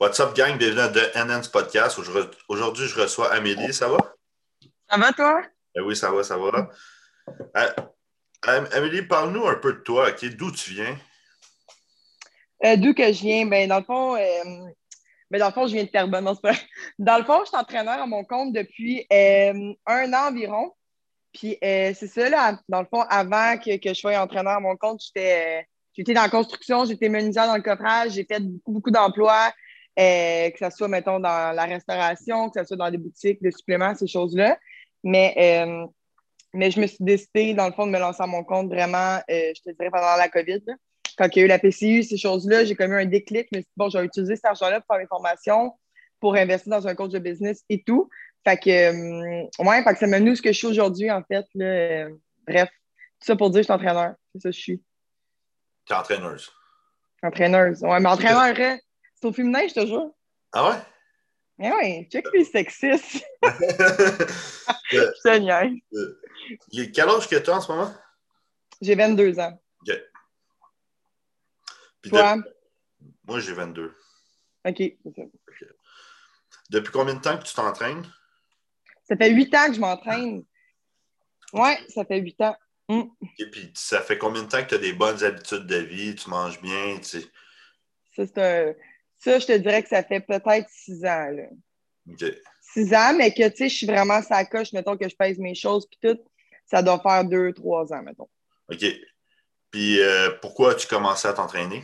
What's up, gang? Bienvenue à The NN's Podcast. Aujourd'hui, je reçois Amélie. Ça va? Ça va, toi? Ben oui, ça va, ça va. Euh, Amélie, parle-nous un peu de toi. D'où tu viens? Euh, d'où que je viens? Ben, dans le fond, euh, ben, dans le fond, je viens de Terrebonne. Dans le fond, je suis entraîneur à mon compte depuis un an environ. Puis c'est ça, là, dans le fond, avant que, que je sois entraîneur à mon compte, j'étais J'étais dans la construction, j'étais menuisière dans le coffrage, j'ai fait beaucoup, beaucoup d'emplois, euh, que ce soit, mettons, dans la restauration, que ce soit dans des boutiques, des suppléments, ces choses-là. Mais, euh, mais je me suis décidée, dans le fond, de me lancer à mon compte vraiment, euh, je te dirais, pendant la COVID. Quand il y a eu la PCU, ces choses-là, j'ai comme eu un déclic. Mais bon, j'ai utilisé cet argent-là pour faire mes formations, pour investir dans un coach de business et tout. Fait que, ouais, fait que ça m'a nous ce que je suis aujourd'hui, en fait. bref, tout ça pour dire que je suis entraîneur. C'est ça que je suis. T'es entraîneuse. Entraîneuse. Ouais, mais entraîneur, hein, c'est au féminin, je te jure. Ah ouais? Eh oui, check les sexistes. Seigneur. Quel âge que tu as en ce moment? J'ai 22 ans. OK. Toi? Moi, j'ai 22. OK, c'est. Depuis combien de temps que tu t'entraînes? Ça fait 8 ans que je m'entraîne. Ouais, ça fait 8 ans. Mm. Et puis, ça fait combien de temps que tu as des bonnes habitudes de vie, tu manges bien, tu? Ça, ça, je te dirais que ça fait peut-être six ans. Là. OK. Six ans, mais que, tu sais, je suis vraiment sa coche, mettons que je pèse mes choses, puis tout, ça doit faire deux, trois ans, mettons. OK. Puis, euh, pourquoi as-tu commencé à t'entraîner?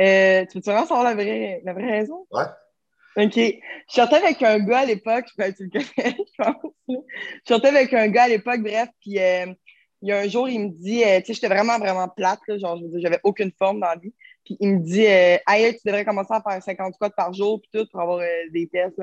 Euh, tu veux vraiment savoir la vraie, la vraie raison? Ouais. OK. Je sortais avec un gars à l'époque, je tu le connais, je pense. Je sortais avec un gars à l'époque, bref, puis euh, il y a un jour, il me dit, tu sais, j'étais vraiment, vraiment plate, là, genre, je veux dire, j'avais aucune forme dans la vie. Puis il me dit, euh, tu devrais commencer à faire 50 codes par jour, puis tout, pour avoir des tests.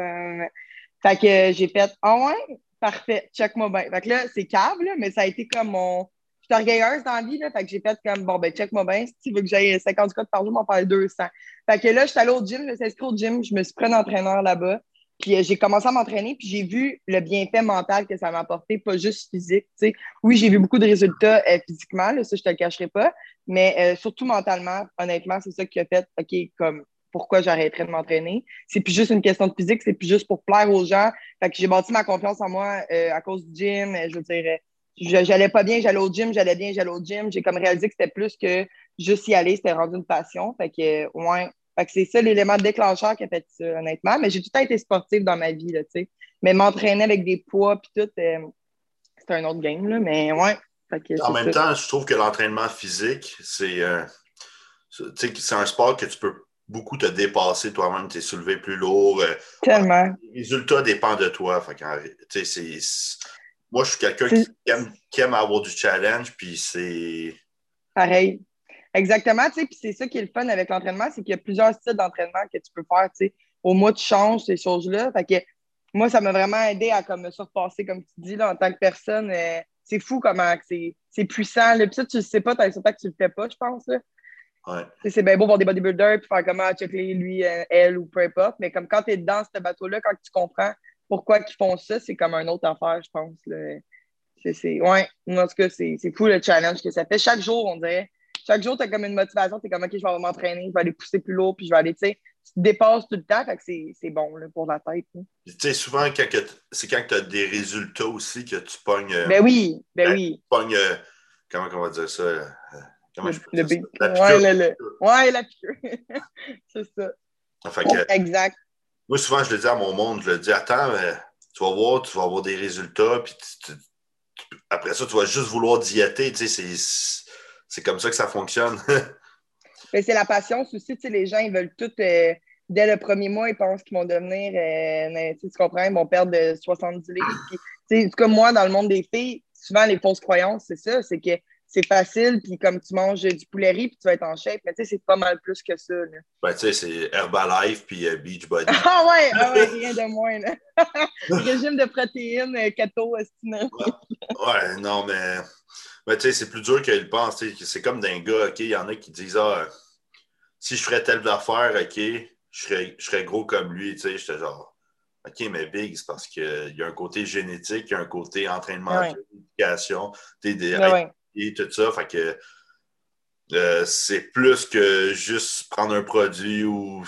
Fait que j'ai fait, ah ouais, parfait, check-moi bien. Fait que là, c'est câble, mais ça a été comme mon, suis orgueilleuse dans la vie, là, fait que j'ai fait comme, bon, ben, check-moi bien, si tu veux que j'aille 50 codes par jour, m'en faire 200. Fait que là, je suis allée au gym, je me suis inscrite au gym, je me suis pris un entraîneur là-bas, puis euh, j'ai commencé à m'entraîner, puis j'ai vu le bienfait mental que ça m'a apporté, pas juste physique, tu sais. Oui, j'ai vu beaucoup de résultats euh, physiquement, là, ça, je te le cacherai pas, mais euh, surtout mentalement, honnêtement, c'est ça qui a fait, OK, comme, pourquoi j'arrêterais de m'entraîner? C'est plus juste une question de physique, c'est plus juste pour plaire aux gens. Fait que j'ai bâti ma confiance en moi à cause du gym. Je veux dire, j'allais pas bien, j'allais au gym, j'allais bien, j'allais au gym. J'ai comme réalisé que c'était plus que juste y aller, c'était rendu une passion. Fait que, ouais. Fait que c'est ça l'élément déclencheur qui a fait ça, honnêtement. Mais j'ai tout le temps été sportive dans ma vie, là, tu sais. Mais m'entraîner avec des poids puis tout, euh, c'est un autre game, là. Mais ouais. en même temps, je trouve que l'entraînement physique, c'est euh, c'est un sport que tu peux beaucoup te dépasser toi-même, t'es soulevé plus lourd. Euh, Tellement. Les résultats dépendent de toi. Fait que, c'est moi, je suis quelqu'un qui aime, avoir du challenge, puis c'est. Pareil. Exactement, tu sais, puis c'est ça qui est le fun avec l'entraînement, c'est qu'il y a plusieurs styles d'entraînement que tu peux faire, tu sais. Au mois, tu changes ces choses-là. Fait que moi, ça m'a vraiment aidé à comme, me surpasser, comme tu dis, là, en tant que personne. Euh, c'est fou comment c'est puissant. Là. Puis ça, tu le sais pas, tant que tu le fais pas, je pense. Là. Ouais. C'est bien beau voir des bodybuilders puis faire comment checker lui, euh, elle ou peu importe. Mais comme quand tu es dans ce bateau-là, quand tu comprends pourquoi ils font ça, c'est comme une autre affaire, je pense. C'est, ouais, en tout cas, c'est, fou le challenge que ça fait. Chaque jour, on dirait, chaque jour, tu as comme une motivation, tu es comme, OK, je vais m'entraîner, je vais aller pousser plus lourd, puis je vais aller, tu sais, tu te dépasses tout le temps, fait que c'est, bon là, pour la tête. Tu sais, souvent, c'est quand tu as des résultats aussi que tu pognes. Euh, ben oui, ben, ben oui. Tu pognes, euh, comment on va dire ça? Euh, comment je peux le, dire ça? La ouais, le, ouais, la piqûre. c'est ça. exact. Moi, souvent, je le dis à mon monde, je le dis, attends, tu vas voir, tu vas avoir des résultats, puis après ça, tu vas juste vouloir diéter. Tu sais, c'est comme ça que ça fonctionne. Mais c'est la patience aussi. Tu sais, les gens, ils veulent tout. Euh, dès le premier mois, ils pensent qu'ils vont devenir. Euh, tu comprends, ils vont perdre de 70 livres. Puis, en tout cas, moi, dans le monde des filles, souvent, les fausses croyances, c'est ça. C'est que c'est facile, puis comme tu manges du poulet riz, puis tu vas être en shape. Mais tu sais, c'est pas mal plus que ça. Là. Ben, tu sais, c'est Herbalife puis euh, Beachbody. ah ouais, ah ouais, rien de moins. Là. Régime de protéines, euh, keto, estimé. ouais, non, mais, mais tu sais, c'est plus dur qu'ils pensent. C'est comme d'un gars, OK, il y en a qui disent, ah, si je ferais telle affaire, OK, je serais, je serais gros comme lui. Tu sais, j'étais genre, OK, mais big, c'est parce qu'il y a un côté génétique, il y a un côté entraînement, éducation, des, ouais, et tout ça. Fait que Euh, c'est plus que juste prendre un produit ou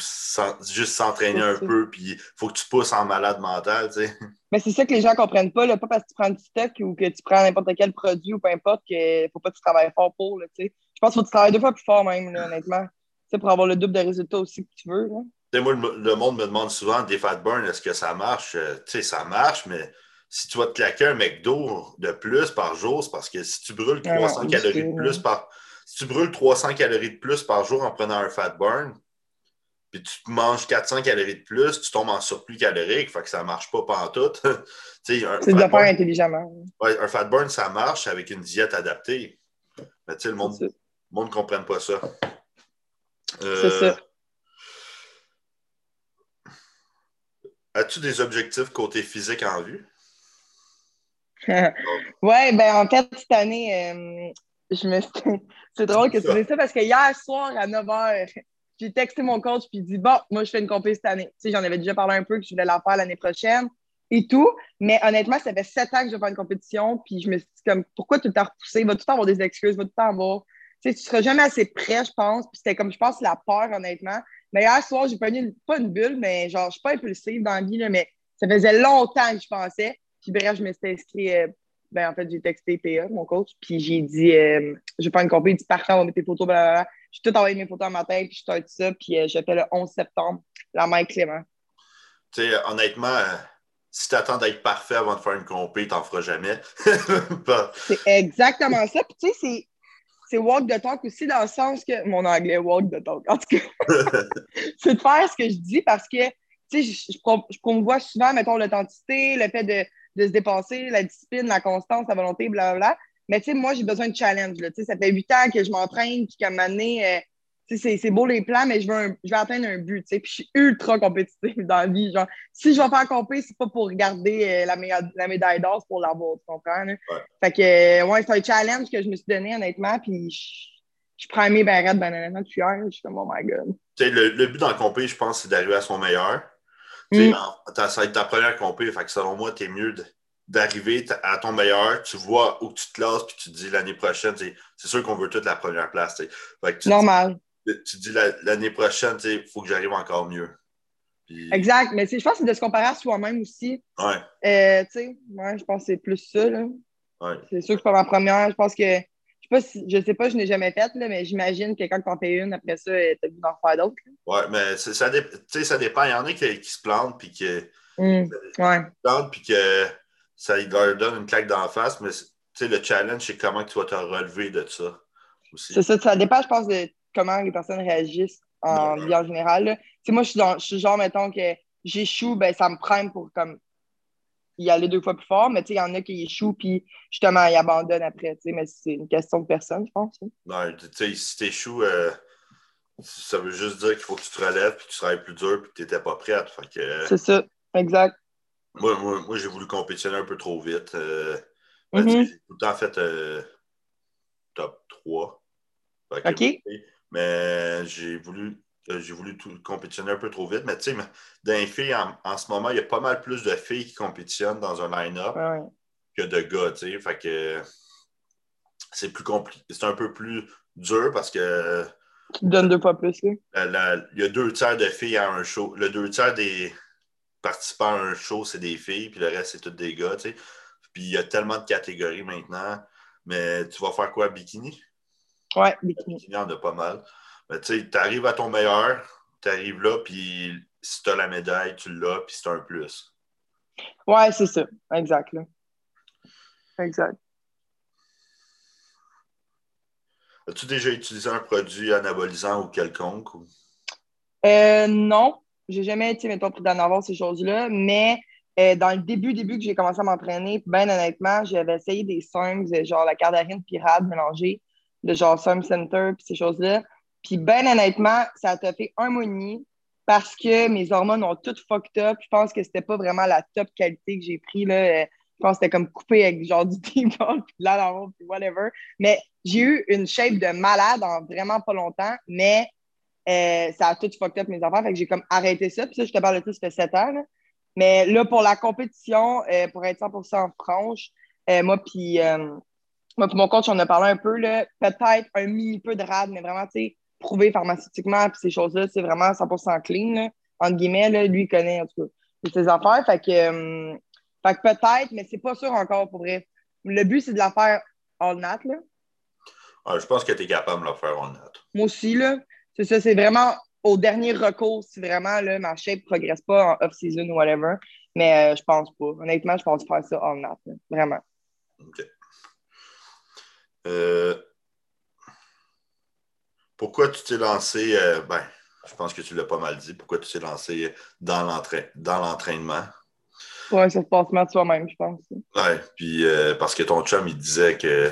juste s'entraîner un peu, puis il faut que tu pousses en malade mental, tu sais. Mais c'est ça que les gens ne comprennent pas, là, pas parce que tu prends du stock ou que tu prends n'importe quel produit ou peu importe, qu'il ne faut pas que tu travailles fort pour, là. Je pense qu'il faut que tu travailles deux fois plus fort même, là, honnêtement. pour avoir le double de résultats aussi que tu veux. Là. Moi, le, monde me demande souvent des fat burns, est-ce que ça marche? Euh, tu sais, ça marche, mais si tu vas te claquer un McDo de plus par jour, c'est parce que si tu brûles 300 calories de plus par si tu brûles 300 calories de plus par jour en prenant un fat burn, puis tu manges 400 calories de plus, tu tombes en surplus calorique, fait que ça ne marche pas tout. c'est de faire intelligemment. Ouais, un fat burn, ça marche avec une diète adaptée. Mais tu sais, le monde ne comprenne pas ça. Euh, c'est ça. As-tu des objectifs côté physique en vue? oui, ben en fait, cette année, euh, je me C'est drôle que tu dises ça parce que hier soir à 9 h, j'ai texté mon coach puis dit Bon, moi, je fais une compétition cette année. Tu sais, j'en avais déjà parlé un peu que je voulais la faire l'année prochaine et tout. Mais honnêtement, ça fait sept ans que je vais faire une compétition. Puis je me suis dit, comme, pourquoi tout le temps repousser? Il va tout le temps avoir des excuses, il va tout le temps avoir. Tu sais, tu seras jamais assez prêt, je pense. Puis c'était comme, je pense, la peur, honnêtement. Mais hier soir, j'ai pas une, pas une bulle, mais genre, je suis pas impulsive dans la vie, là, mais ça faisait longtemps que je pensais. Puis bref, je me suis inscrit euh, ben, en fait, j'ai texté PA, mon coach, puis j'ai dit, euh, je vais pas une compétition, parfait, on va mettre tes photos, blablabla. J'ai tout envoyé mes photos à ma tête, puis je start ça, puis euh, je fais le 11 septembre, la main Clément. Tu sais, honnêtement, euh, si tu attends d'être parfait avant de faire une compé, t'en feras jamais. c'est exactement ça. Puis tu sais, c'est walk the talk aussi dans le sens que mon anglais walk the talk en tout cas c'est de faire ce que je dis parce que tu sais je, je, promouvois souvent mettons l'authenticité le fait de de se dépasser, la discipline, la constance, la volonté, blablabla. Mais tu sais, moi, j'ai besoin de challenge. Là. Ça fait huit ans que je m'entraîne, puis qu'à un moment donné, euh, c'est beau les plans, mais je veux, je vais atteindre un but. Puis je suis ultra compétitive dans la vie. Genre, si je vais faire compétition, c'est pas pour regarder euh, la, la, médaille d'or, c'est pour l'avoir, tu comprends? Fait que, euh, ouais, c'est un challenge que je me suis donné, honnêtement. Puis je, prends mes barrettes, ben honnêtement, depuis hier. Je suis comme, oh my god. Le, le, but dans le je pense, c'est d'arriver à son meilleur. Mm. Ça va être ta première compé, fait que selon moi, tu es mieux d'arriver à ton meilleur, tu vois où tu te classes, puis tu te dis l'année prochaine, c'est sûr qu'on veut toute la première place. Normal. tu te dis l'année prochaine, il faut que j'arrive encore mieux. Exact, mais je pense que c'est de se comparer à soi-même aussi. Ouais. Euh, ouais, je pense que c'est plus ça. Là. Ouais. C'est sûr que pas ma première. Je pense que pas je sais pas, je n'ai jamais fait, là, mais j'imagine que quand tu en fais une, après ça, tu as vu d'en faire d'autres. Oui, mais ça, ça dépend. Il y en a qui, qui se plantent puis qui mmh, ouais. plantent puis que ça leur donne une claque d'en face, mais le challenge, c'est comment tu vas te relever de ça aussi. C'est ça, ça dépend, je pense, de comment les personnes réagissent en vie en général. Moi, je suis, dans, je suis genre, mettons que j'échoue, ben, ça me prime pour comme y aller deux fois plus fort, mais il y en a qui échouent, puis justement, ils abandonnent après, mais c'est une question de personne, je pense. Non, tu sais, si tu échoues, euh, ça veut juste dire qu'il faut que tu te relèves, puis que tu travailles plus dur, puis que tu n'étais pas prête. Euh, c'est ça, exact. Moi, moi, j'ai voulu compétitionner un peu trop vite. Euh, mm-hmm. J'ai tout le temps fait top 3. OK. Mais j'ai voulu euh, j'ai voulu tout, compétitionner un peu trop vite. Mais tu sais, dans les filles, en, ce moment, il y a pas mal plus de filles qui compétitionnent dans un line-up que de gars. Tu sais, fait que c'est plus compliqué. C'est un peu plus dur parce que. Tu donnes deux fois plus, il y a deux tiers de filles à un show. Le deux tiers des participants à un show, c'est des filles, puis le reste, c'est tous des gars. Tu sais. Puis il y a tellement de catégories maintenant. Mais tu vas faire quoi, bikini? Ouais, bikini. Bikini, en a pas mal. Ben, tu arrives à ton meilleur, tu arrives là, puis si tu as la médaille, tu l'as, puis c'est un plus. Ouais, c'est ça. Exact. Exact. As-tu déjà utilisé un produit anabolisant ou quelconque? Ou... Euh, non. J'ai jamais été, mettons, pris d'en avoir ces choses-là, mais euh, dans le début, début que j'ai commencé à m'entraîner, bien honnêtement, j'avais essayé des songs, genre la cardarine pirate mélangée, de genre Sun Center, puis ces choses-là. Puis, ben honnêtement, ça a fait un mois parce que mes hormones ont toutes fucked up. Je pense que c'était pas vraiment la top qualité que j'ai pris. Là. Je pense que c'était comme coupé avec genre du T-ball, puis là, puis whatever. Mais j'ai eu une shape de malade en vraiment pas longtemps, mais euh, ça a tout fucked up mes affaires. Fait que j'ai comme arrêté ça. Puis ça, je te parle de ça, ça fait sept ans. Mais là, pour la compétition, euh, pour être 100% franche, euh, moi, puis moi, pour mon coach, on a parlé un peu, là, peut-être un mini peu de rad, mais vraiment, tu sais, prouvé pharmaceutiquement, puis ces choses-là, c'est vraiment 100% clean, là, entre guillemets, là, lui, il connaît, en tout cas, ses affaires. Fait que, euh, fait que peut-être, mais c'est pas sûr encore, pour vrai. Le but, c'est de la faire all nat, là. Ah, je pense que tu es capable de la faire all nat. Moi aussi, là. C'est ça, c'est vraiment au dernier recours si vraiment là, ma shape ne progresse pas en off-season ou whatever. Mais euh, je pense pas. Honnêtement, je pense faire ça all nat. Vraiment. OK. Euh, pourquoi tu t'es lancé, euh, ben, je pense que tu l'as pas mal dit, pourquoi tu t'es lancé dans l'entraînement? Oui, ça se passe mal de soi-même, je pense. Oui, puis euh, parce que ton chum, il disait que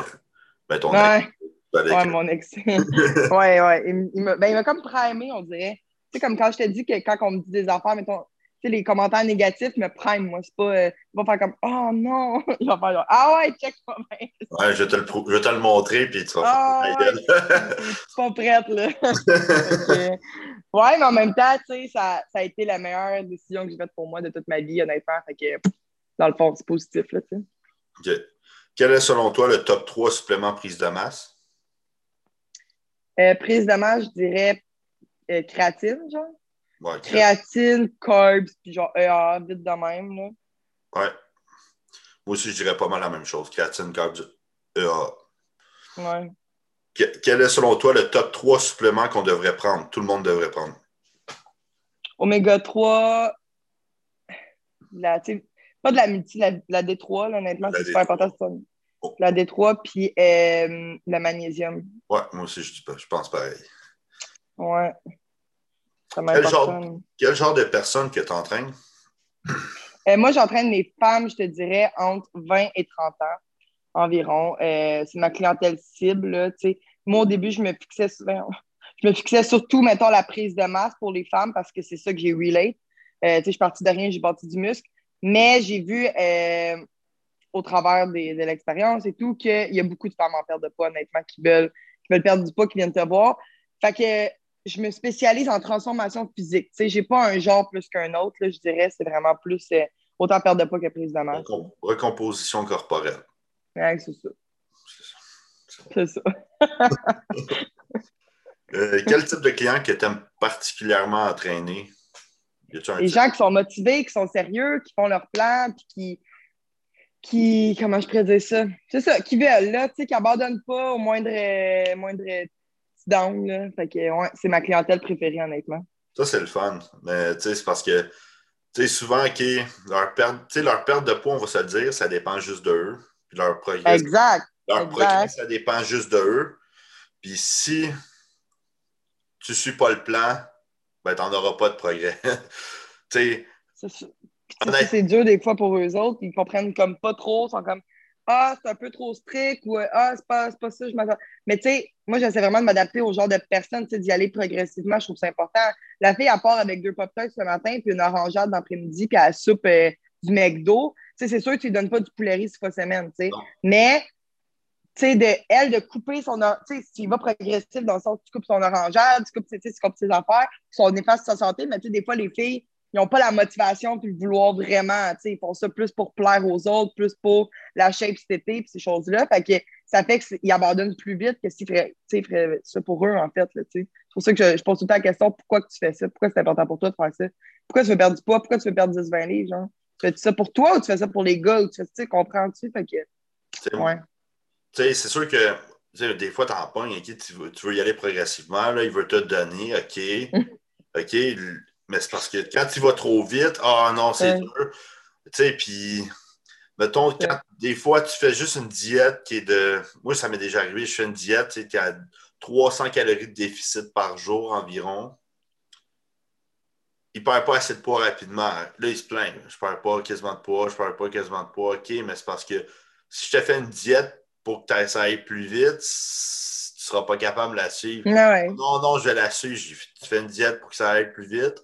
ben, ton ouais. Ouais, mon ex. ouais, ouais. Il, ben, il m'a comme primé, on dirait. Tu sais, comme quand je t'ai dit que quand on me dit des affaires, mettons, sais, les commentaires négatifs me prennent, moi. C'est pas. Euh, il va faire comme Oh non! Il va faire genre Ah ouais, check bien. Ouais, je vais te le, je vais te le montrer, puis tu vas ah, faire ouais, pas prête, là. ouais, mais en même temps, tu sais, ça, ça, a été la meilleure décision que j'ai faite pour moi de toute ma vie, honnêtement. Fait que, dans le fond, c'est positif, là, tu sais. OK. Quel est, selon toi, le top 3 supplément prise de masse? Euh, prise de masse, je dirais euh, créatine, genre. Créatine, carbs, puis genre EA, vite de même. Là. Ouais. Moi aussi, je dirais pas mal la même chose. Créatine, carbs, EA. Ouais. quel est selon toi le top 3 suppléments qu'on devrait prendre? Tout le monde devrait prendre? Oméga 3, la, pas de la multi, la, D3, là, honnêtement, c'est super important. La D3, puis euh, le magnésium. Ouais, moi aussi, je, je pense pareil. Ouais. Quel genre, de personnes que tu entraînes? Euh, moi, j'entraîne les femmes, je te dirais, entre 20 et 30 ans environ. Euh, c'est ma clientèle cible. moi, au début, je me fixais je me fixais surtout, mettons, la prise de masse pour les femmes parce que c'est ça que j'ai relate. Euh, je suis partie de rien, j'ai bâti du muscle. Mais j'ai vu au travers de l'expérience et tout qu'il y a beaucoup de femmes en perte de poids, honnêtement, qui veulent, qui veulent perdre du poids, qui viennent te voir. Fait que je me spécialise en transformation physique. Je n'ai pas un genre plus qu'un autre, je dirais. C'est vraiment plus euh, autant perte de poids que prise de masse. Recomposition corporelle. Ouais, c'est ça. C'est ça. Euh, quel type de client que tu aimes particulièrement entraîner? Les gens qui sont motivés, qui sont sérieux, qui font leur plan, puis qui, qui, comment je pourrais dire ça? C'est ça, qui veulent, là, tu sais, qui n'abandonnent pas au moindre, moindre down. Fait que ouais, c'est ma clientèle préférée, honnêtement. Ça, c'est le fun. Mais c'est parce que souvent, leur, perte, leur perte de poids, on va se le dire, ça dépend juste d'eux. Puis leur progrès. Exact. Leur progrès, ça dépend juste d'eux. Puis si tu ne suis pas le plan, ben, tu n'en auras pas de progrès. c'est dur des fois pour eux autres. Ils comprennent comme pas trop. Ils sont comme ah, c'est un peu trop strict ou Ah, c'est pas, pas ça, je m'attends. Mais tu sais, moi, j'essaie vraiment de m'adapter au genre de personne, tu sais, d'y aller progressivement. Je trouve ça important. La fille, elle part avec deux pop ce matin, puis une orangeade d'après-midi, puis elle soupe euh, du McDo. Tu sais, c'est sûr que tu ne donnes pas du poulet riz six fois semaine, tu sais. Mais, tu sais, de, elle, de couper son. Tu sais, s'il va progressif dans le sens tu coupes son orangeade, tu coupes, tu coupes ses affaires, néfastes sur sa santé, mais tu sais, des fois, les filles, ils n'ont pas la motivation puis le vouloir vraiment. Ils font ça plus pour plaire aux autres, plus pour la shape cet été puis ces choses-là. Fait que ça fait qu'ils abandonnent plus vite que s'ils feraient, ça pour eux, en fait. C'est pour ça que je, pose tout le temps la question pourquoi tu fais ça? Pourquoi c'est important pour toi de faire ça? Pourquoi tu veux perdre du poids? Pourquoi tu veux perdre 10-20 livres? Genre? Tu fais ça pour toi ou tu fais ça pour les gars? Ou tu fais ça, comprends-tu? Fait que. Ouais. C'est sûr que des fois, tu en pognes, tu, veux, tu veux y aller progressivement, là, il veut te donner, OK. OK, mais c'est parce que quand tu vas trop vite, ah non, c'est dur. Tu sais, puis, mettons, quand des fois, tu fais juste une diète qui est de. Moi, ça m'est déjà arrivé, je fais une diète qui a 300 calories de déficit par jour environ. Il ne perd pas assez de poids rapidement. Là, il se plaint. Je ne perds pas quasiment de poids, je ne perds pas quasiment de poids. OK, mais c'est parce que si je te fais une diète pour que ça aille plus vite, tu ne seras pas capable de la suivre. Non, non, je vais la suivre. Tu fais une diète pour que ça aille plus vite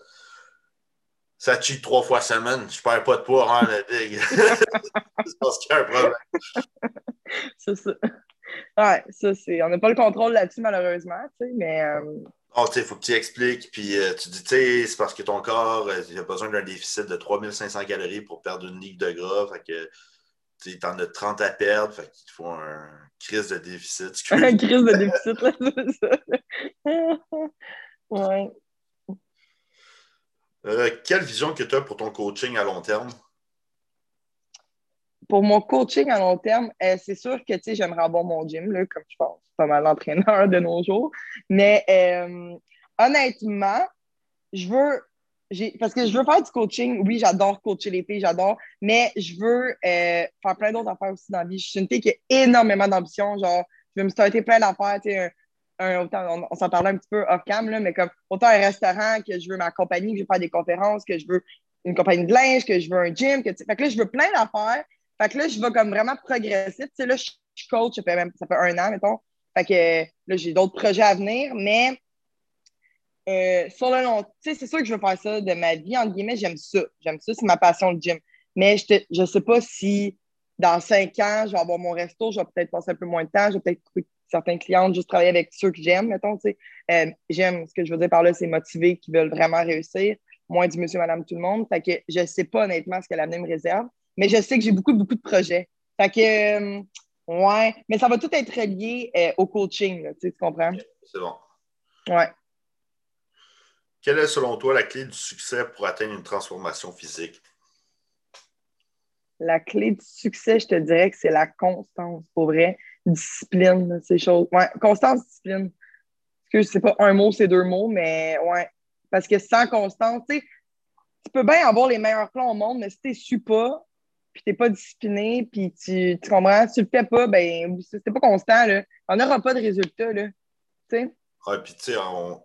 ça cheat trois fois semaine, je perds pas de poids en la big. c'est parce qu'il y a un problème. c'est ça. Ouais, ça, c'est. On n'a pas le contrôle là-dessus, malheureusement, tu sais, mais. Euh... Oh, tu sais, il faut que tu expliques, puis euh, tu dis, tu sais, c'est parce que ton corps, euh, il a besoin d'un déficit de 3500 calories pour perdre une ligue de gras, fait que, tu tu en as 30 à perdre, fait qu'il te faut un crise de déficit. Un crise de déficit, là, c'est ça. ouais. Euh, quelle vision que tu as pour ton coaching à long terme? Pour mon coaching à long terme, euh, c'est sûr que j'aimerais avoir mon gym, là, comme je pense pas mal d'entraîneurs de nos jours. Mais euh, honnêtement, je veux. Parce que je veux faire du coaching. Oui, j'adore coacher les filles, j'adore. Mais je veux faire plein d'autres affaires aussi dans la vie. Je suis une fille qui a énormément d'ambition. Genre, je veux me starter plein d'affaires. On, s'en parlait un petit peu off-cam, mais comme autant un restaurant que je veux ma compagnie, que je veux faire des conférences, que je veux une compagnie de linge, que je veux un gym. Que, fait que là, je veux plein d'affaires. Fait que là, je vais comme vraiment progresser. Tu sais, là, je suis coach, ça fait, même, ça fait un an, mettons. Fait que là, j'ai d'autres projets à venir, mais euh, sur le long, tu sais, c'est sûr que je veux faire ça de ma vie, entre guillemets, j'aime ça. J'aime ça, c'est ma passion, le gym. Mais je ne sais pas si dans cinq ans, je vais avoir mon resto, je vais peut-être passer un peu moins de temps, je vais peut-être certains clients, juste travailler avec ceux que j'aime, mettons, tu sais. Euh, j'aime, ce que je veux dire par là, c'est motiver, qui veulent vraiment réussir, moins du monsieur, madame, tout le monde. Fait que je ne sais pas honnêtement ce que l'avenir me réserve, mais je sais que j'ai beaucoup, beaucoup de projets. Fait que, euh, ouais, mais ça va tout être lié euh, au coaching, tu, sais, tu comprends? c'est bon. Ouais. Quelle est selon toi la clé du succès pour atteindre une transformation physique? La clé du succès, je te dirais que c'est la constance, pour vrai discipline, ces choses. Ouais, constance, discipline. Parce que c'est pas un mot, c'est deux mots, mais ouais. Parce que sans constance, tu peux bien avoir les meilleurs plans au monde, mais si tu su pas, puis t'es pas discipliné, puis tu, tu comprends, si tu le fais pas, ben, c'est pas constant, là. On n'aura pas de résultat, là. Tu sais? Ouais, puis tu sais, on.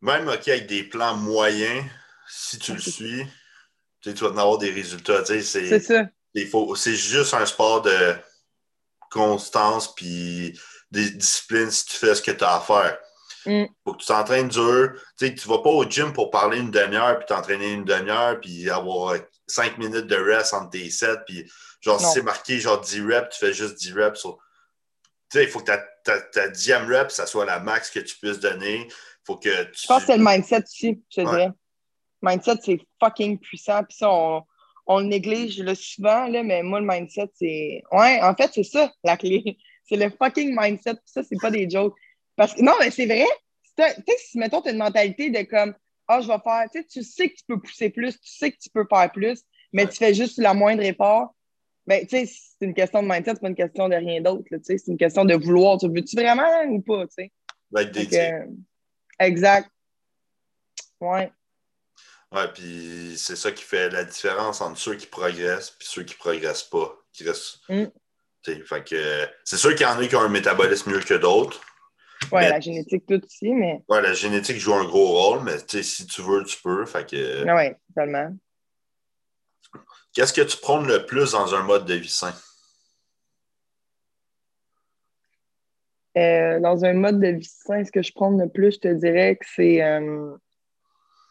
Même OK, avec des plans moyens, si tu le suis, tu vas en avoir des résultats. C'est ça. C'est juste un sport de constance puis des disciplines si tu fais ce que tu as à faire. Mm. Faut que tu t'entraînes dur. Tu ne vas pas au gym pour parler une demi-heure puis t'entraîner une demi-heure puis avoir cinq minutes de rest entre tes sets. Puis genre, si c'est marqué genre 10 reps, tu fais juste 10 reps. Tu sais, il faut que ta, ta, rep, ça soit la max que tu puisses donner. Faut que tu... Je pense que c'est le mindset aussi, je te dirais. Mindset, c'est fucking puissant. Puis ça, on, on le néglige le souvent, là, mais moi, le mindset, c'est. Ouais, en fait, c'est ça, la clé. C'est le fucking mindset. Ça, c'est pas des jokes. Parce que non, mais c'est vrai. Tu sais, si, mettons, tu as une mentalité de comme, ah, je vais faire, tu sais, tu sais que tu peux pousser plus, tu sais que tu peux faire plus, mais tu fais juste la moindre effort. Ben, tu sais, c'est une question de mindset, c'est pas une question de rien d'autre, tu sais, c'est une question de vouloir. Tu veux-tu vraiment ou pas, tu sais? Euh, exact. Ouais. Ouais, puis c'est ça qui fait la différence entre ceux qui progressent et ceux qui ne progressent pas. Qui restent. Mm. Fait que c'est sûr qu'il y en a qui ont un métabolisme mieux que d'autres. Ouais, la génétique tout aussi, mais. Ouais, la génétique joue un gros rôle, mais si tu veux, tu peux. Fait que. Ah ouais, totalement. Qu'est-ce que tu prônes le plus dans un mode de vie sain? Euh, dans un mode de vie sain, ce que je prône le plus, je te dirais que c'est. Euh,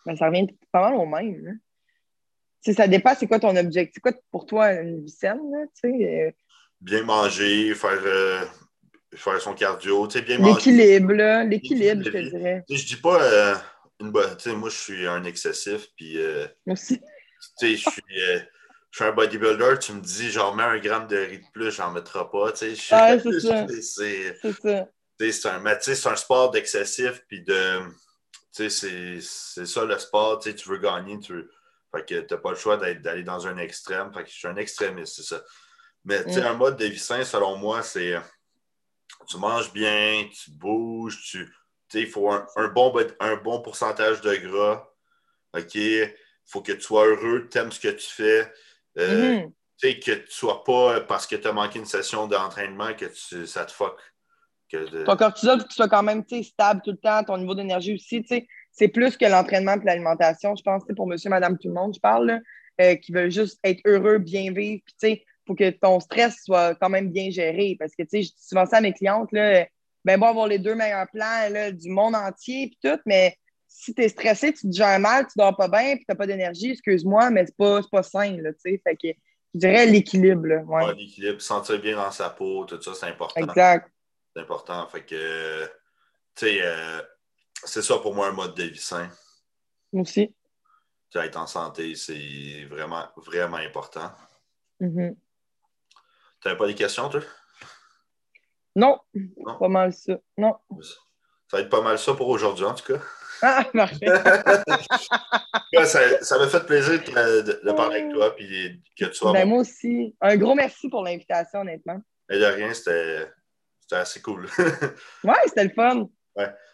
ben, ça revient pas mal au même. Hein. Ça dépend, c'est quoi ton objectif? C'est quoi pour toi une vie saine? Euh? Bien manger, faire, euh, faire son cardio, bien manger. L'équilibre, l'équilibre, je te dirais. Je dis pas euh, une bonne. Moi, je suis un excessif, puis. Moi aussi. Je suis. je suis un bodybuilder, tu me dis, genre, mets un gramme de riz de plus, j'en mettrai pas. c'est ça. C'est ça. C'est un, un sport d'excessif, puis de c'est ça le sport, tu veux gagner, tu veux... Fait que t'as pas le choix d'aller dans un extrême. Fait que je suis un extrémiste, c'est ça. Mais tu sais, mm. un mode de vie sain, selon moi, c'est tu manges bien, tu bouges, tu. il faut un, bon, un bon pourcentage de gras. OK? Il faut que tu sois heureux, tu aimes ce que tu fais. Euh, mm-hmm. Que tu ne sois pas parce que tu as manqué une session d'entraînement que ça te fuck. Ton cortisol, que tu sois quand même stable tout le temps, ton niveau d'énergie aussi. C'est plus que l'entraînement et l'alimentation, je pense, pour monsieur, madame, tout le monde, je parle, euh, qui veulent juste être heureux, bien vivre. Puis, faut que ton stress soit quand même bien géré. Parce que, tu sais, je dis souvent ça à mes clientes, là, ben bon, avoir les deux meilleurs plans là, du monde entier, puis tout, mais si tu es stressé, tu te gères mal, tu dors pas bien, puis tu n'as pas d'énergie, excuse-moi, mais c'est pas, pas sain, là, tu sais. Fait que, je dirais l'équilibre, ouais. l'équilibre, sentir bien dans sa peau, tout ça, c'est important. Exact important. Fait que, tu sais, euh, c'est ça pour moi un mode de vie sain. Moi aussi. être en santé, c'est vraiment, vraiment important. Mhm. Tu n'avais pas des questions, toi? Non, Non? pas mal ça. Non. Ça va être pas mal ça pour aujourd'hui, en tout cas. Ah. Ouais, ça ça m'a fait plaisir de, de- de parler avec toi puis que tu sois ben, moi aussi. Un gros merci pour l'invitation, honnêtement. De rien, c'était c'était assez cool. en Ouais, c'était le fun.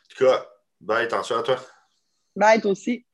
tout cas, bye, attention à toi. Bye, toi aussi.